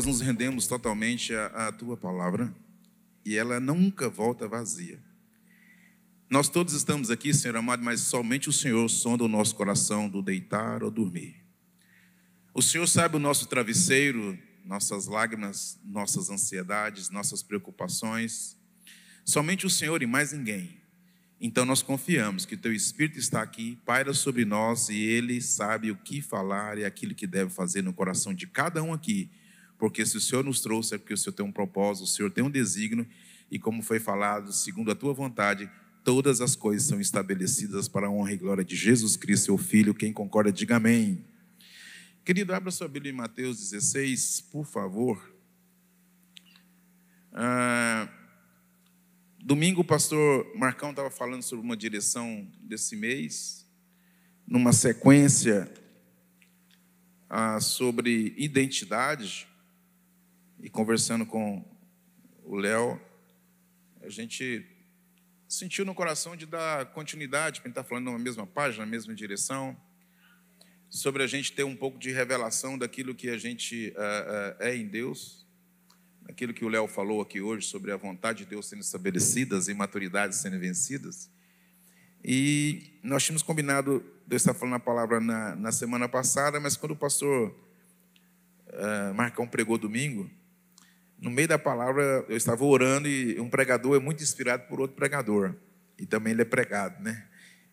Nós nos rendemos totalmente à, à tua palavra e ela nunca volta vazia. Nós todos estamos aqui, Senhor amado, mas somente o Senhor sonda o nosso coração do deitar ou dormir. O Senhor sabe o nosso travesseiro, nossas lágrimas, nossas ansiedades, nossas preocupações. Somente o Senhor e mais ninguém. Então nós confiamos que teu Espírito está aqui, paira sobre nós e ele sabe o que falar e aquilo que deve fazer no coração de cada um aqui. Porque se o Senhor nos trouxe é porque o Senhor tem um propósito, o Senhor tem um desígnio e como foi falado, segundo a tua vontade, todas as coisas são estabelecidas para a honra e glória de Jesus Cristo, seu Filho. Quem concorda, diga amém. Querido, abra sua Bíblia em Mateus 16, por favor. Ah, domingo o pastor Marcão estava falando sobre uma direção desse mês, numa sequência ah, sobre identidade, e conversando com o Léo, a gente sentiu no coração de dar continuidade, para a gente estar tá falando na mesma página, na mesma direção sobre a gente ter um pouco de revelação daquilo que a gente uh, uh, é em Deus, aquilo que o Léo falou aqui hoje sobre a vontade de Deus sendo estabelecida, as imaturidades sendo vencidas. E nós tínhamos combinado, Deus está falando a palavra na, na semana passada, mas quando o pastor uh, Marcão pregou domingo, no meio da palavra eu estava orando e um pregador é muito inspirado por outro pregador. E também ele é pregado, né?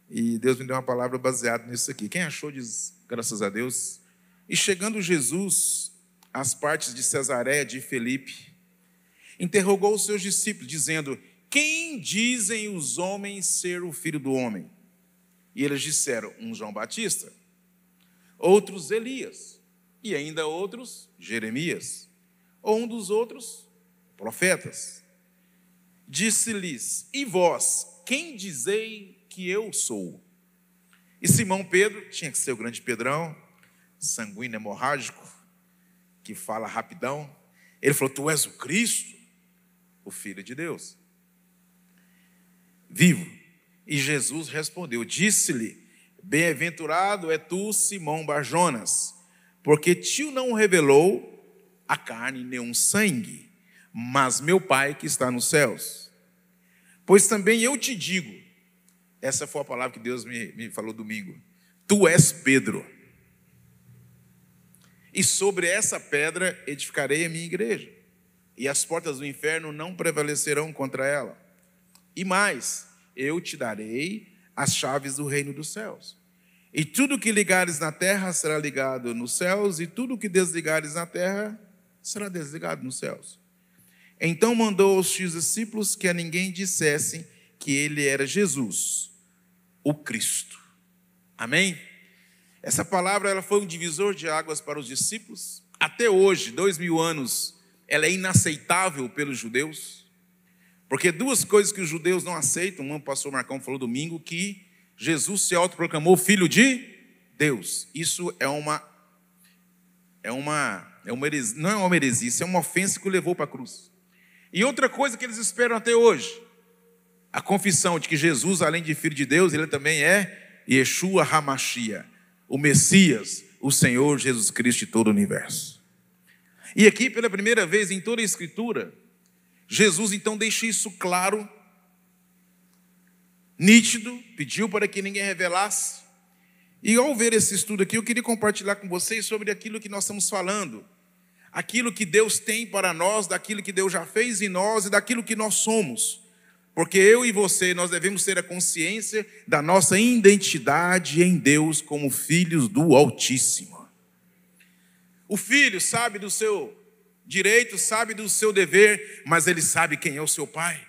E Deus me deu uma palavra baseada nisso aqui. Quem achou diz graças a Deus. E chegando Jesus às partes de Cesareia de Felipe, interrogou os seus discípulos, dizendo: Quem dizem os homens ser o filho do homem? E eles disseram: Um João Batista, outros Elias, e ainda outros Jeremias, ou um dos outros profetas. Disse-lhes: E vós, quem dizei que eu sou? E Simão Pedro, tinha que ser o grande Pedrão, sanguíneo hemorrágico, que fala rapidão. Ele falou: Tu és o Cristo, o Filho de Deus, vivo. E Jesus respondeu: Disse-lhe: Bem-aventurado é tu, Simão Barjonas, porque tio não revelou a carne nem um sangue, mas meu Pai que está nos céus. Pois também eu te digo, essa foi a palavra que Deus me, me falou domingo. Tu és Pedro. E sobre essa pedra edificarei a minha igreja, e as portas do inferno não prevalecerão contra ela. E mais, eu te darei as chaves do reino dos céus. E tudo que ligares na terra será ligado nos céus, e tudo que desligares na terra será desligado nos céus. Então mandou aos seus discípulos que a ninguém dissessem que ele era Jesus, o Cristo. Amém? Essa palavra ela foi um divisor de águas para os discípulos. Até hoje, dois mil anos, ela é inaceitável pelos judeus. Porque duas coisas que os judeus não aceitam, um o pastor Marcão falou domingo, que Jesus se autoproclamou filho de Deus. Isso é uma, é uma, é uma heresia, não é uma heresia, isso é uma ofensa que o levou para a cruz. E outra coisa que eles esperam até hoje, a confissão de que Jesus, além de filho de Deus, ele também é Yeshua Hamashia, o Messias, o Senhor Jesus Cristo de todo o universo. E aqui, pela primeira vez em toda a Escritura, Jesus então deixa isso claro, nítido, pediu para que ninguém revelasse. E ao ver esse estudo aqui, eu queria compartilhar com vocês sobre aquilo que nós estamos falando, aquilo que Deus tem para nós, daquilo que Deus já fez em nós e daquilo que nós somos. Porque eu e você, nós devemos ter a consciência da nossa identidade em Deus como filhos do Altíssimo. O filho sabe do seu direito, sabe do seu dever, mas ele sabe quem é o seu pai.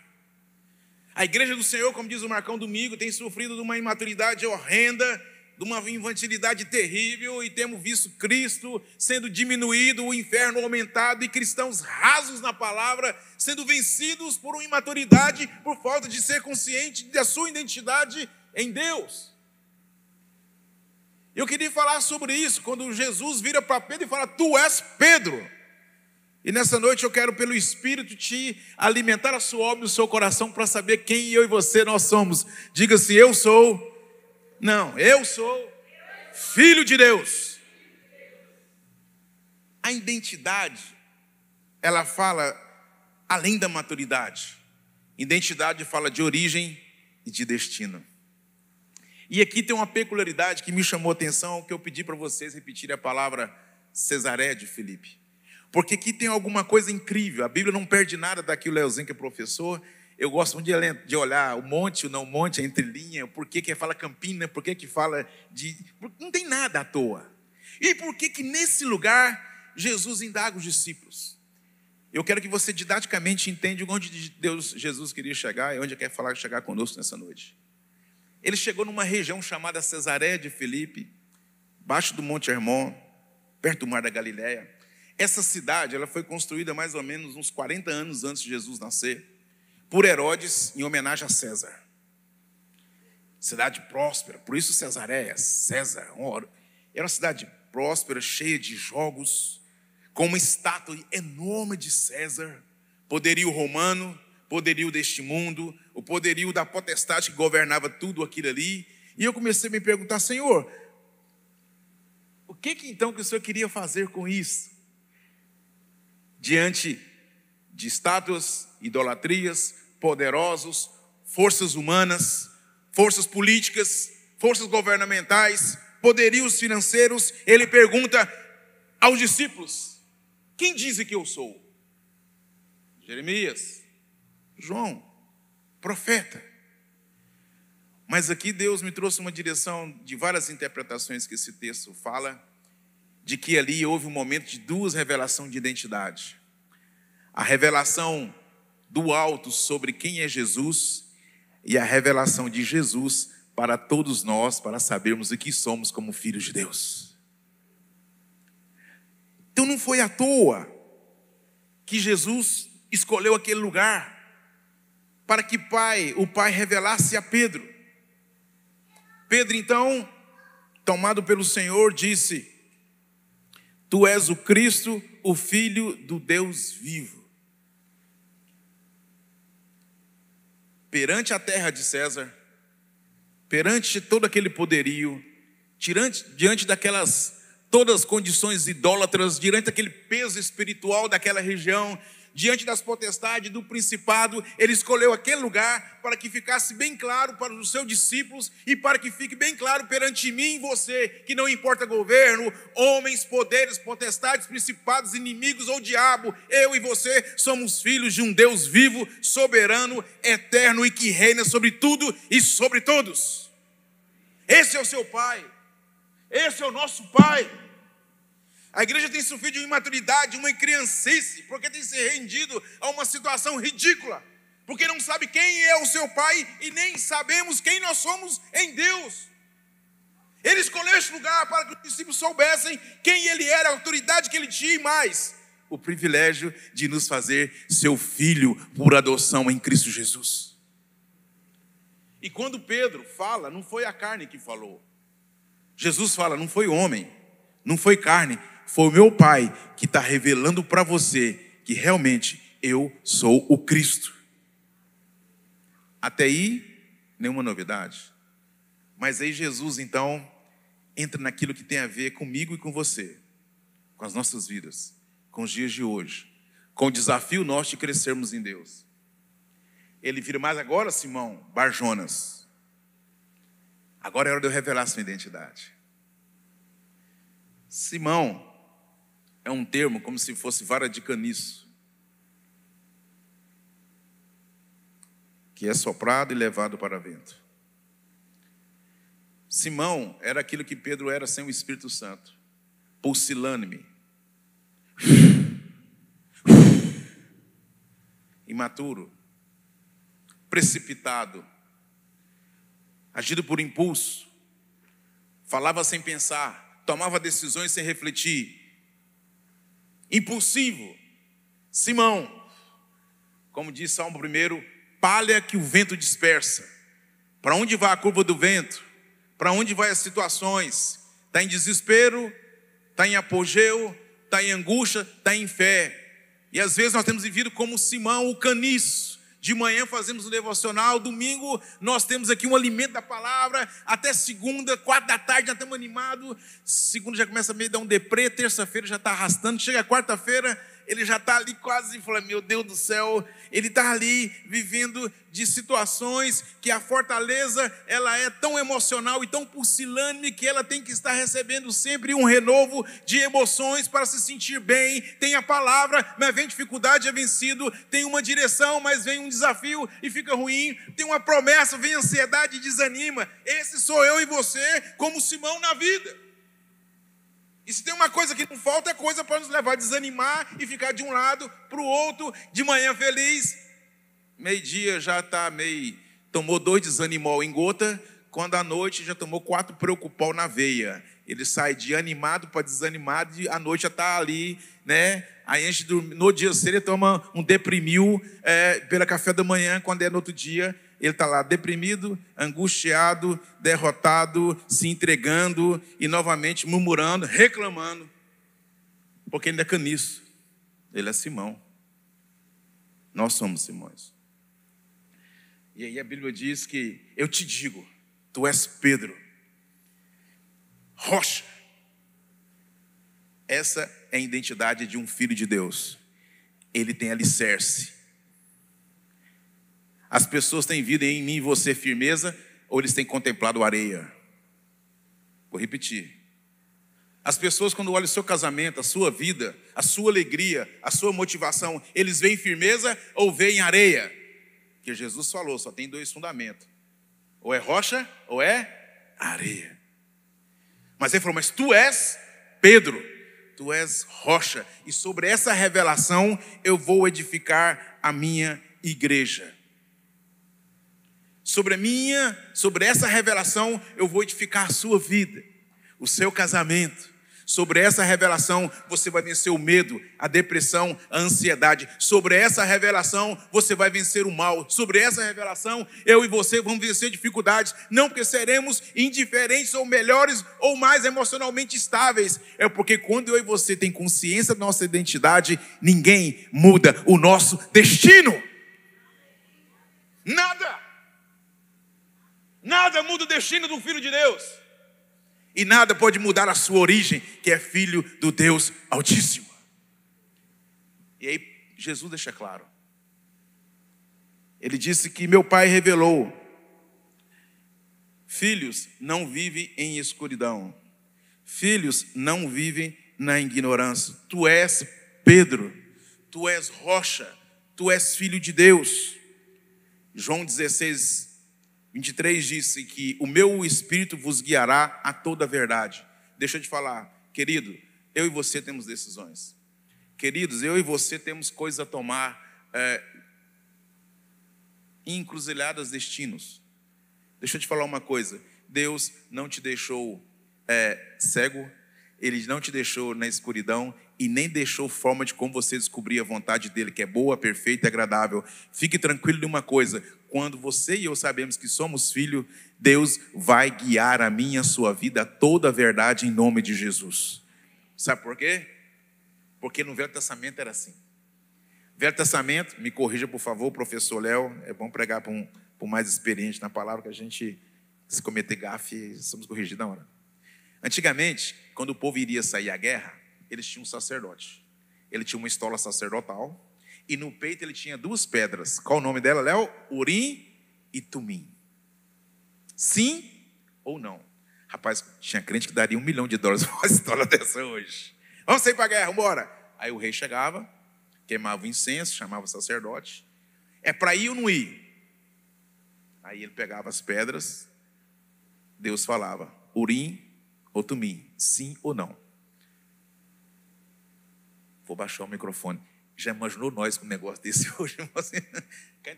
A igreja do Senhor, como diz o Marcão Domingo, tem sofrido de uma imaturidade horrenda de uma infantilidade terrível e temos visto Cristo sendo diminuído, o inferno aumentado e cristãos rasos na palavra sendo vencidos por uma imaturidade por falta de ser consciente da sua identidade em Deus. Eu queria falar sobre isso quando Jesus vira para Pedro e fala: Tu és Pedro. E nessa noite eu quero, pelo Espírito, te alimentar a sua alma e o seu coração para saber quem eu e você nós somos. Diga-se: Eu sou não, eu sou filho de Deus. A identidade ela fala além da maturidade. Identidade fala de origem e de destino. E aqui tem uma peculiaridade que me chamou a atenção, que eu pedi para vocês repetirem a palavra Cesaré de Filipe. Porque aqui tem alguma coisa incrível. A Bíblia não perde nada daquilo, Leozinho, que é professor. Eu gosto muito de olhar o monte, o não monte, a entrelinha, por que, que fala Campina, por que, que fala de. Não tem nada à toa. E por que, que nesse lugar Jesus indaga os discípulos? Eu quero que você didaticamente entenda onde Deus, Jesus queria chegar e onde quer falar chegar conosco nessa noite. Ele chegou numa região chamada Cesaré de Filipe, baixo do Monte Hermon, perto do Mar da Galileia. Essa cidade ela foi construída mais ou menos uns 40 anos antes de Jesus nascer, por Herodes, em homenagem a César. Cidade próspera, por isso Cesareia, César. Era uma cidade próspera, cheia de jogos, com uma estátua enorme de César, poderio romano, poderio deste mundo, o poderio da potestade que governava tudo aquilo ali. E eu comecei a me perguntar, Senhor, o que, que então que o Senhor queria fazer com isso? Diante de estátuas, idolatrias, poderosos, forças humanas, forças políticas, forças governamentais, poderios financeiros, ele pergunta aos discípulos: quem diz que eu sou? Jeremias, João, profeta. Mas aqui Deus me trouxe uma direção de várias interpretações que esse texto fala, de que ali houve um momento de duas revelações de identidade. A revelação do alto sobre quem é Jesus e a revelação de Jesus para todos nós, para sabermos o que somos como filhos de Deus. Então não foi à toa que Jesus escolheu aquele lugar para que pai, o Pai revelasse a Pedro. Pedro então, tomado pelo Senhor, disse: Tu és o Cristo, o filho do Deus vivo. Perante a terra de César, perante todo aquele poderio, diante daquelas todas as condições idólatras, diante daquele peso espiritual daquela região, diante das potestades do principado, ele escolheu aquele lugar para que ficasse bem claro para os seus discípulos e para que fique bem claro perante mim e você, que não importa governo, homens, poderes, potestades, principados, inimigos ou diabo, eu e você somos filhos de um Deus vivo, soberano, eterno e que reina sobre tudo e sobre todos. Esse é o seu Pai. Esse é o nosso Pai. A igreja tem sofrido de uma imaturidade, uma criancice, porque tem se rendido a uma situação ridícula, porque não sabe quem é o seu Pai e nem sabemos quem nós somos em Deus. Ele escolheu este lugar para que os discípulos soubessem quem ele era, a autoridade que ele tinha e mais, o privilégio de nos fazer seu filho por adoção em Cristo Jesus. E quando Pedro fala, não foi a carne que falou, Jesus fala: não foi homem, não foi carne, foi o meu Pai que está revelando para você que realmente eu sou o Cristo. Até aí, nenhuma novidade. Mas aí Jesus então entra naquilo que tem a ver comigo e com você, com as nossas vidas, com os dias de hoje, com o desafio nosso de crescermos em Deus. Ele vira mais agora, Simão, Barjonas. Agora é hora de eu revelar sua identidade. Simão é um termo como se fosse vara de caniço, que é soprado e levado para vento. Simão era aquilo que Pedro era sem o Espírito Santo, pulsilânime, imaturo, precipitado agido por impulso, falava sem pensar, tomava decisões sem refletir. Impulsivo. Simão, como diz Salmo 1, palha que o vento dispersa. Para onde vai a curva do vento? Para onde vai as situações? Está em desespero, está em apogeu, está em angústia, está em fé. E às vezes nós temos vivido como Simão, o caniço de manhã fazemos o devocional, domingo nós temos aqui um alimento da palavra, até segunda, quatro da tarde já estamos animados, segunda já começa a meio dar um deprê, terça-feira já está arrastando, chega quarta-feira, ele já está ali quase falando, meu Deus do céu, ele está ali vivendo de situações que a fortaleza ela é tão emocional e tão pusilânime que ela tem que estar recebendo sempre um renovo de emoções para se sentir bem. Tem a palavra, mas vem dificuldade, é vencido. Tem uma direção, mas vem um desafio e fica ruim. Tem uma promessa, vem ansiedade e desanima. Esse sou eu e você, como Simão na vida. E se tem uma coisa que não falta, é coisa para nos levar a desanimar e ficar de um lado para o outro, de manhã feliz. Meio-dia já está meio. Tomou dois desanimol em gota, quando à noite já tomou quatro preocupol na veia. Ele sai de animado para desanimado e à noite já está ali, né? Aí no dia cedo ele toma um deprimil é, pela café da manhã, quando é no outro dia ele está lá deprimido, angustiado, derrotado, se entregando e novamente murmurando, reclamando, porque ele é caniço, ele é Simão. Nós somos Simões. E aí a Bíblia diz que eu te digo, tu és Pedro, rocha. Essa é a identidade de um filho de Deus. Ele tem alicerce as pessoas têm visto em mim e você firmeza, ou eles têm contemplado areia? Vou repetir. As pessoas, quando olham o seu casamento, a sua vida, a sua alegria, a sua motivação, eles veem firmeza ou veem areia? Que Jesus falou, só tem dois fundamentos: ou é rocha ou é areia. Mas ele falou, mas tu és Pedro, tu és rocha, e sobre essa revelação eu vou edificar a minha igreja sobre a minha, sobre essa revelação, eu vou edificar a sua vida, o seu casamento. Sobre essa revelação, você vai vencer o medo, a depressão, a ansiedade. Sobre essa revelação, você vai vencer o mal. Sobre essa revelação, eu e você vamos vencer dificuldades. Não porque seremos indiferentes ou melhores ou mais emocionalmente estáveis. É porque quando eu e você tem consciência da nossa identidade, ninguém muda o nosso destino. Nada. Nada muda o destino do filho de Deus. E nada pode mudar a sua origem, que é filho do Deus Altíssimo. E aí Jesus deixa claro. Ele disse que meu pai revelou: Filhos não vivem em escuridão. Filhos não vivem na ignorância. Tu és Pedro, tu és rocha, tu és filho de Deus. João 16, 23 disse que o meu espírito vos guiará a toda a verdade. Deixa eu te falar, querido, eu e você temos decisões. Queridos, eu e você temos coisas a tomar, é, encruzilhadas destinos. Deixa eu te falar uma coisa: Deus não te deixou é, cego, Ele não te deixou na escuridão e nem deixou forma de como você descobrir a vontade dele, que é boa, perfeita e agradável. Fique tranquilo de uma coisa: quando você e eu sabemos que somos filhos, Deus vai guiar a minha, a sua vida, toda a verdade em nome de Jesus. Sabe por quê? Porque no Velho Testamento era assim. Velho Testamento, me corrija por favor, professor Léo, é bom pregar para um, para um mais experiente na palavra, que a gente, se cometer gafe, somos corrigidos na hora. Antigamente, quando o povo iria sair à guerra, eles tinham um sacerdote. Ele tinha uma estola sacerdotal, e no peito ele tinha duas pedras. Qual o nome dela, Léo? Urim e Tumim. Sim ou não? Rapaz, tinha crente que daria um milhão de dólares para uma história dessa hoje. Vamos sair para a guerra, embora. Aí o rei chegava, queimava o incenso, chamava o sacerdote. É para ir ou não ir? Aí ele pegava as pedras, Deus falava, Urim ou Tumim, sim ou não. Vou baixar o microfone. Já imaginou nós com um negócio desse hoje? Assim,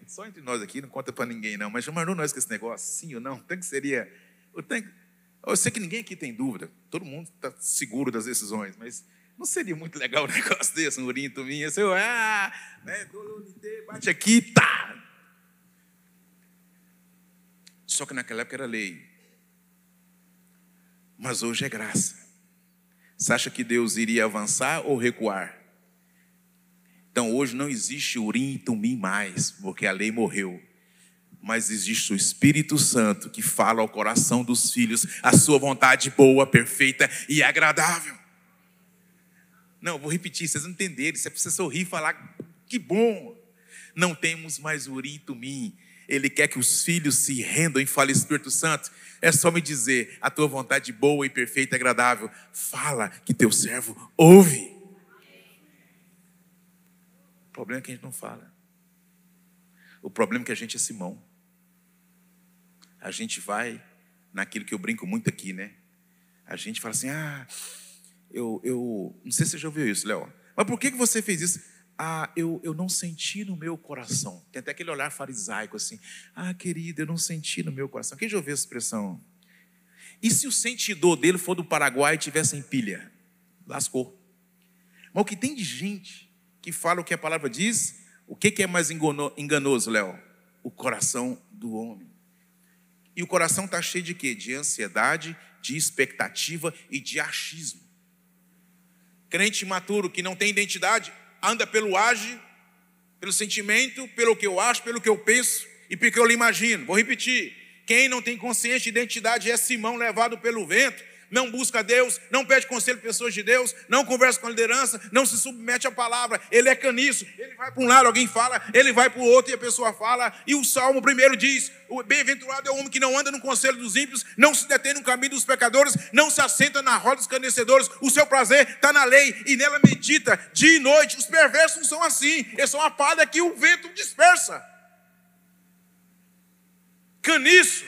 só entre nós aqui, não conta para ninguém não, mas já imaginou nós com esse negócio? Sim ou não? Tem que seria. Eu, eu sei que ninguém aqui tem dúvida, todo mundo está seguro das decisões, mas não seria muito legal um negócio desse, um urinho, tuminho, assim, ah, né, bate aqui, tá. Só que naquela época era lei. Mas hoje é graça. Você acha que Deus iria avançar ou recuar? Então hoje não existe Urim e Tumim mais, porque a lei morreu. Mas existe o Espírito Santo que fala ao coração dos filhos a sua vontade boa, perfeita e agradável. Não, vou repetir, vocês não entenderem. Você precisa sorrir e falar, que bom. Não temos mais Uri e Tumim. Ele quer que os filhos se rendam e falem, Espírito Santo, é só me dizer, a tua vontade boa e perfeita e agradável. Fala que teu servo ouve. Problema é que a gente não fala. O problema é que a gente é Simão. A gente vai naquilo que eu brinco muito aqui, né? A gente fala assim, ah, eu, eu não sei se você já ouviu isso, Léo. Mas por que, que você fez isso? Ah, eu, eu não senti no meu coração. Tem até aquele olhar farisaico assim. Ah, querido, eu não senti no meu coração. Quem já ouviu essa expressão? E se o sentidor dele for do Paraguai e tivesse em pilha? Lascou. Mas o que tem de gente que fala o que a palavra diz, o que é mais enganoso, Léo? O coração do homem. E o coração está cheio de quê? De ansiedade, de expectativa e de achismo. Crente imaturo que não tem identidade, anda pelo age, pelo sentimento, pelo que eu acho, pelo que eu penso e pelo que eu lhe imagino. Vou repetir. Quem não tem consciência de identidade é Simão levado pelo vento, não busca Deus, não pede conselho de pessoas de Deus, não conversa com a liderança, não se submete à palavra, ele é caniço, ele vai para um lado, alguém fala, ele vai para o outro e a pessoa fala, e o Salmo primeiro diz: o bem-aventurado é o homem que não anda no conselho dos ímpios, não se detém no caminho dos pecadores, não se assenta na roda dos canecedores, o seu prazer está na lei e nela medita dia e noite. Os perversos não são assim, eles são a palha que o vento dispersa. Caniço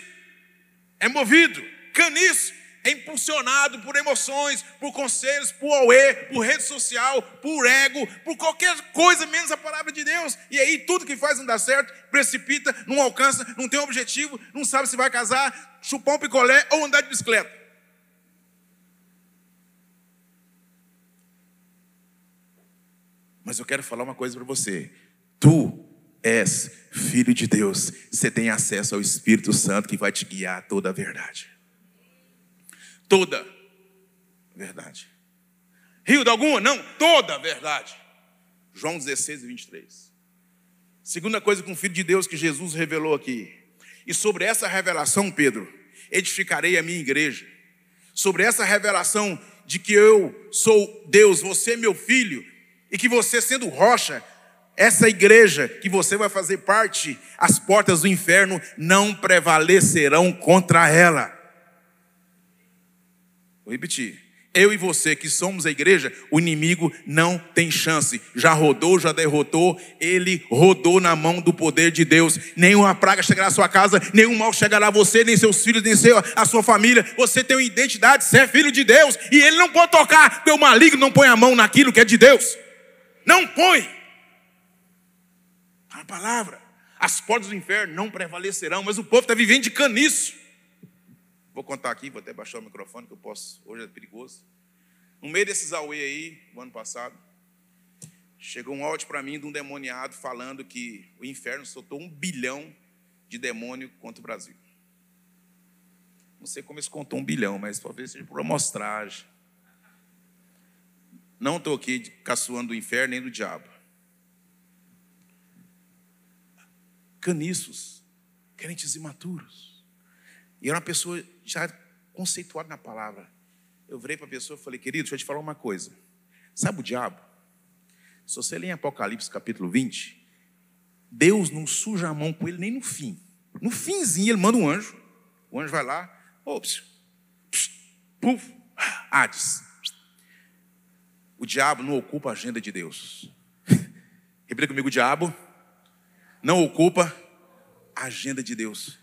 é movido, caniço é impulsionado por emoções, por conselhos, por auê, por rede social, por ego, por qualquer coisa menos a palavra de Deus. E aí tudo que faz não dá certo, precipita, não alcança, não tem objetivo, não sabe se vai casar, chupar um picolé ou andar de bicicleta. Mas eu quero falar uma coisa para você. Tu és filho de Deus. Você tem acesso ao Espírito Santo que vai te guiar a toda a verdade toda verdade. Rio de alguma? Não, toda verdade. João 16 e 23. Segunda coisa com o Filho de Deus que Jesus revelou aqui. E sobre essa revelação, Pedro, edificarei a minha igreja. Sobre essa revelação de que eu sou Deus, você é meu filho, e que você, sendo rocha, essa igreja que você vai fazer parte, as portas do inferno não prevalecerão contra ela. Vou repetir. Eu e você que somos a igreja, o inimigo não tem chance. Já rodou, já derrotou, ele rodou na mão do poder de Deus. Nenhuma praga chegará à sua casa, nenhum mal chegará a você, nem seus filhos, nem seu, a sua família. Você tem uma identidade, você é filho de Deus, e ele não pode tocar, porque o maligno não põe a mão naquilo que é de Deus. Não põe. A palavra. As portas do inferno não prevalecerão, mas o povo está vivendo de caniço. Vou contar aqui, vou até baixar o microfone, que eu posso, hoje é perigoso. No meio desses auê aí, no ano passado, chegou um áudio para mim de um demoniado falando que o inferno soltou um bilhão de demônio contra o Brasil. Não sei como eles contou um bilhão, mas talvez seja por amostragem. Não estou aqui caçoando do inferno nem do diabo. Caniços, crentes imaturos. E era uma pessoa já conceituada na palavra. Eu virei para a pessoa e falei, querido, deixa eu te falar uma coisa. Sabe o diabo? Se você ler em Apocalipse capítulo 20, Deus não suja a mão com ele nem no fim. No finzinho ele manda um anjo. O anjo vai lá, ops, puf, Hades. O diabo não ocupa a agenda de Deus. Repita comigo, o diabo não ocupa a agenda de Deus.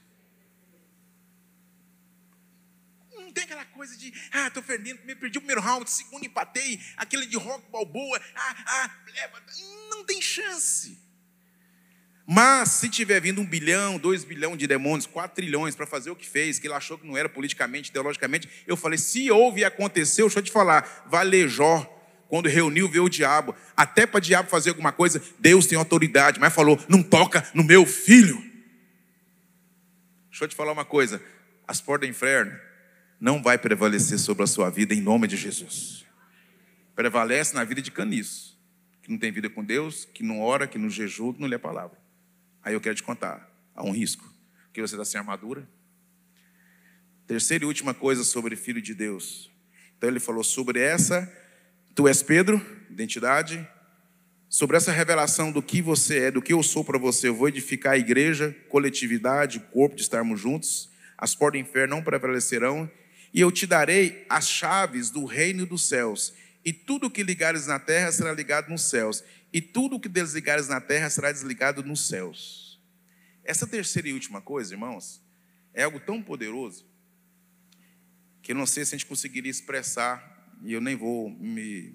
Tem aquela coisa de, ah, estou perdendo, me perdi o primeiro round, segundo empatei, aquele de rock balboa, ah, ah, leva. Não tem chance. Mas se tiver vindo um bilhão, dois bilhão de demônios, quatro trilhões para fazer o que fez, que ele achou que não era politicamente, teologicamente, eu falei, se houve e aconteceu, deixa eu te falar, valejó, quando reuniu, veio o diabo, até para o diabo fazer alguma coisa, Deus tem autoridade, mas falou, não toca no meu filho. Deixa eu te falar uma coisa, as portas do inferno não vai prevalecer sobre a sua vida em nome de Jesus. Prevalece na vida de caniço, que não tem vida com Deus, que não ora, que não jejua, que não lê a palavra. Aí eu quero te contar, há um risco, porque você está sem armadura. Terceira e última coisa sobre filho de Deus. Então ele falou sobre essa, Tu és Pedro, identidade. Sobre essa revelação do que você é, do que eu sou para você, eu vou edificar a igreja, coletividade, corpo de estarmos juntos. As portas do inferno não prevalecerão. E eu te darei as chaves do reino dos céus. E tudo que ligares na terra será ligado nos céus. E tudo que desligares na terra será desligado nos céus. Essa terceira e última coisa, irmãos, é algo tão poderoso que eu não sei se a gente conseguiria expressar, e eu nem vou me.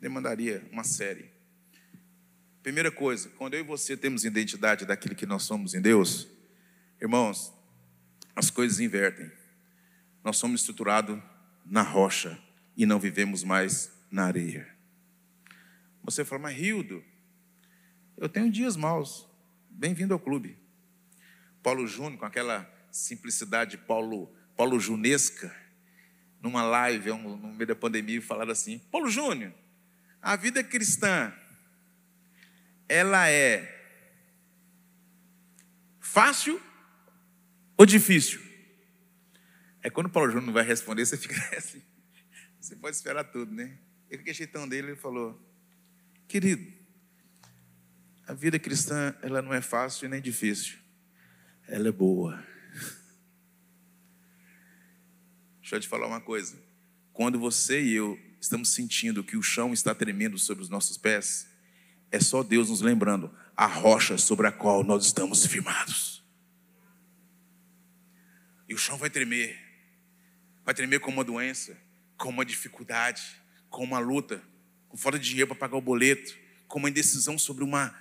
demandaria uma série. Primeira coisa, quando eu e você temos identidade daquilo que nós somos em Deus, irmãos, as coisas invertem. Nós somos estruturados na rocha e não vivemos mais na areia. Você fala, mas Rildo, eu tenho dias maus. Bem-vindo ao clube. Paulo Júnior, com aquela simplicidade Paulo, Paulo Junesca, numa live no meio da pandemia, falaram assim: Paulo Júnior, a vida cristã, ela é fácil ou difícil? É quando o Paulo Júnior não vai responder, você fica assim. Você pode esperar tudo, né? Eu fiquei cheitão dele, ele falou: Querido, a vida cristã, ela não é fácil e nem difícil ela é boa. Deixa eu te falar uma coisa. Quando você e eu estamos sentindo que o chão está tremendo sobre os nossos pés, é só Deus nos lembrando a rocha sobre a qual nós estamos firmados. E o chão vai tremer. Vai tremer com uma doença, com uma dificuldade, com uma luta, com falta de dinheiro para pagar o boleto, com uma indecisão sobre uma,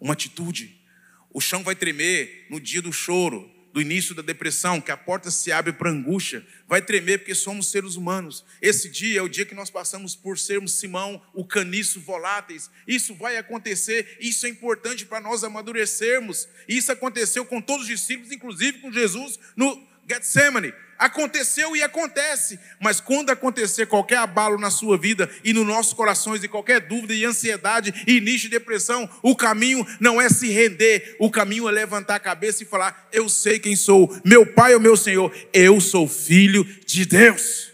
uma atitude. O chão vai tremer no dia do choro, do início da depressão, que a porta se abre para angústia. Vai tremer porque somos seres humanos. Esse dia é o dia que nós passamos por sermos Simão, o caniço voláteis. Isso vai acontecer, isso é importante para nós amadurecermos. Isso aconteceu com todos os discípulos, inclusive com Jesus no Getsemane. Aconteceu e acontece, mas quando acontecer qualquer abalo na sua vida e nos nossos corações, e qualquer dúvida e ansiedade e início de depressão, o caminho não é se render, o caminho é levantar a cabeça e falar: Eu sei quem sou, meu Pai ou meu Senhor, eu sou filho de Deus.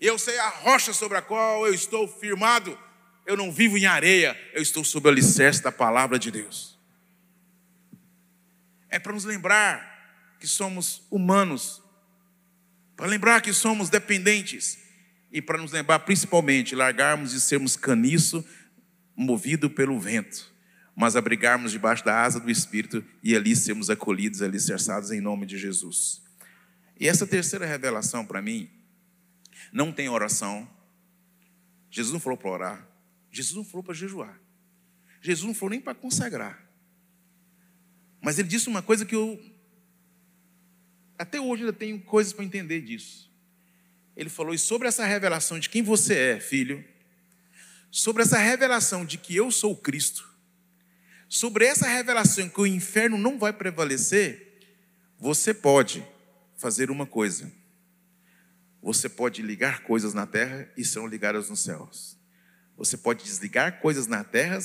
Eu sei a rocha sobre a qual eu estou firmado. Eu não vivo em areia, eu estou sob o alicerce da palavra de Deus. É para nos lembrar que somos humanos, para lembrar que somos dependentes e para nos lembrar principalmente largarmos de sermos caniço movido pelo vento, mas abrigarmos debaixo da asa do Espírito e ali sermos acolhidos, alicerçados em nome de Jesus. E essa terceira revelação para mim não tem oração. Jesus não falou para orar, Jesus não falou para jejuar. Jesus não falou nem para consagrar. Mas ele disse uma coisa que eu até hoje ainda tenho coisas para entender disso. Ele falou, e sobre essa revelação de quem você é, filho, sobre essa revelação de que eu sou Cristo, sobre essa revelação que o inferno não vai prevalecer, você pode fazer uma coisa. Você pode ligar coisas na terra e serão ligadas nos céus. Você pode desligar coisas na terra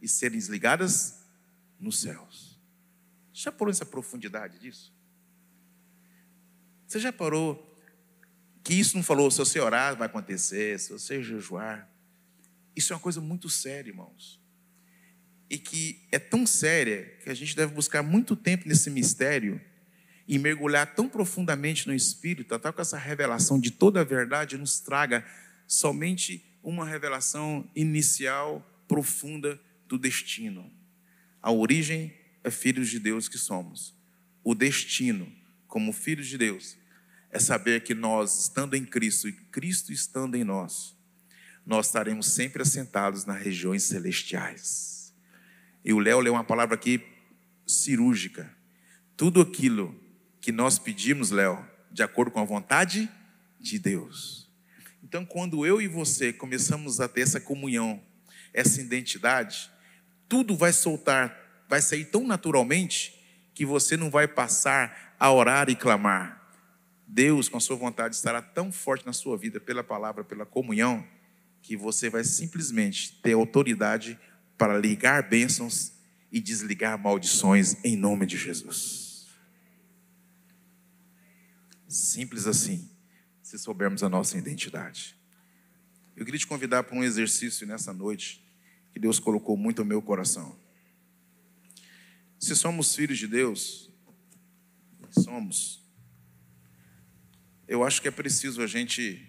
e serem desligadas nos céus. Já por essa profundidade disso? Você já parou que isso não falou, se você orar vai acontecer, se você jejuar. Isso é uma coisa muito séria, irmãos. E que é tão séria que a gente deve buscar muito tempo nesse mistério e mergulhar tão profundamente no Espírito, até que essa revelação de toda a verdade nos traga somente uma revelação inicial, profunda do destino. A origem é filhos de Deus que somos. O destino como filhos de Deus, é saber que nós, estando em Cristo e Cristo estando em nós, nós estaremos sempre assentados nas regiões celestiais. E o Léo leu uma palavra aqui cirúrgica. Tudo aquilo que nós pedimos, Léo, de acordo com a vontade de Deus. Então, quando eu e você começamos a ter essa comunhão, essa identidade, tudo vai soltar, vai sair tão naturalmente que você não vai passar a orar e clamar. Deus, com a sua vontade, estará tão forte na sua vida pela palavra, pela comunhão, que você vai simplesmente ter autoridade para ligar bênçãos e desligar maldições em nome de Jesus. Simples assim, se soubermos a nossa identidade. Eu queria te convidar para um exercício nessa noite que Deus colocou muito no meu coração. Se somos filhos de Deus, somos. Eu acho que é preciso a gente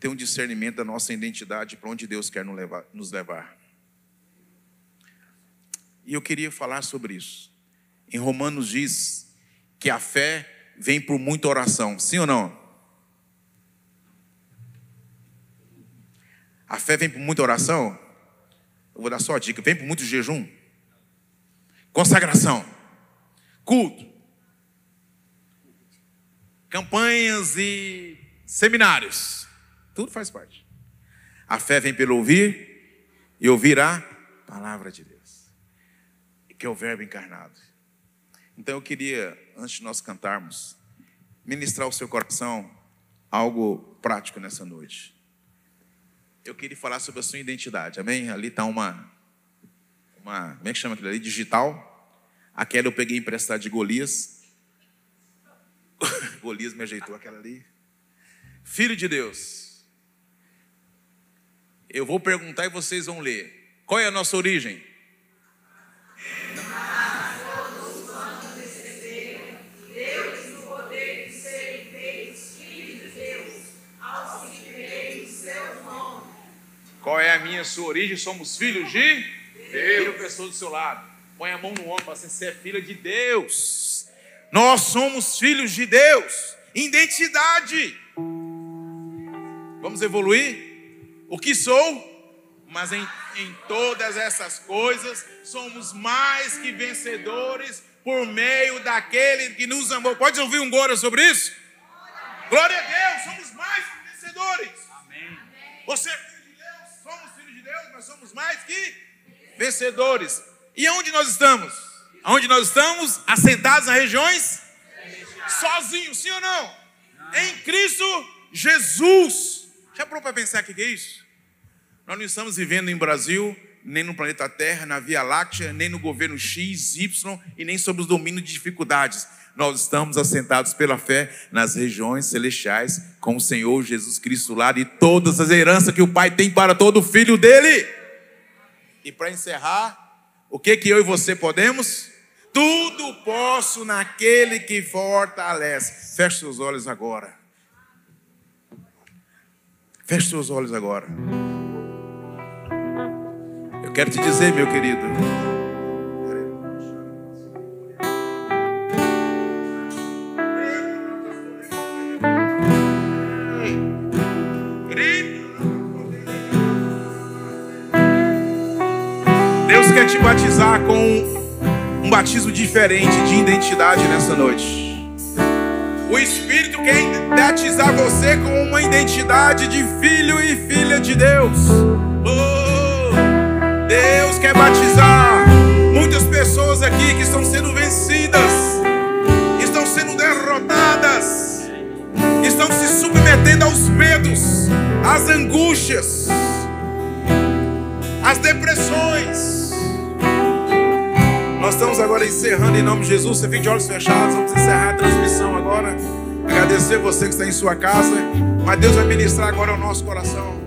ter um discernimento da nossa identidade para onde Deus quer nos levar. E eu queria falar sobre isso. Em Romanos diz que a fé vem por muita oração, sim ou não? A fé vem por muita oração? Eu vou dar só a dica: vem por muito jejum, consagração, culto, campanhas e seminários. Tudo faz parte. A fé vem pelo ouvir e ouvir a palavra de Deus, que é o Verbo encarnado. Então eu queria, antes de nós cantarmos, ministrar ao seu coração algo prático nessa noite. Eu queria falar sobre a sua identidade, amém? Ali está uma, uma, como é que chama aquilo ali? Digital. Aquela eu peguei emprestado de Golias. Golias me ajeitou aquela ali. Filho de Deus. Eu vou perguntar e vocês vão ler. Qual é a nossa origem? Qual é a minha sua origem? Somos filhos de Deus. a pessoa do seu lado. Põe a mão no ombro, fala assim: você é filha de Deus. Nós somos filhos de Deus. Identidade. Vamos evoluir? o que sou, mas em, em todas essas coisas somos mais que vencedores por meio daquele que nos amou. Pode ouvir um glória sobre isso? Glória a Deus, somos mais que vencedores. Amém. Você é filho de Deus, somos filhos de Deus, mas somos mais que vencedores. E aonde nós estamos? Aonde nós estamos? Assentados nas regiões? Sozinhos, sim ou não? Em Cristo Jesus. Já parou para pensar o que é isso? Nós não estamos vivendo em Brasil, nem no planeta Terra, na Via Láctea, nem no governo X, Y e nem sob os domínios de dificuldades. Nós estamos assentados pela fé nas regiões celestiais com o Senhor Jesus Cristo lá e todas as heranças que o Pai tem para todo filho dele. E para encerrar, o que que eu e você podemos? Tudo posso naquele que fortalece. Feche seus olhos agora. Feche seus olhos agora. Eu quero te dizer, meu querido. Deus quer te batizar com um batismo diferente de identidade nessa noite. O Espírito quer batizar você com uma identidade de filho e filha de Deus. Oh, Deus quer batizar muitas pessoas aqui que estão sendo vencidas, estão sendo derrotadas, estão se submetendo aos medos, às angústias, às depressões. Nós estamos agora encerrando em nome de Jesus. Você fica de olhos fechados. Vamos encerrar a transmissão agora. Agradecer você que está em sua casa. Mas Deus vai ministrar agora ao nosso coração.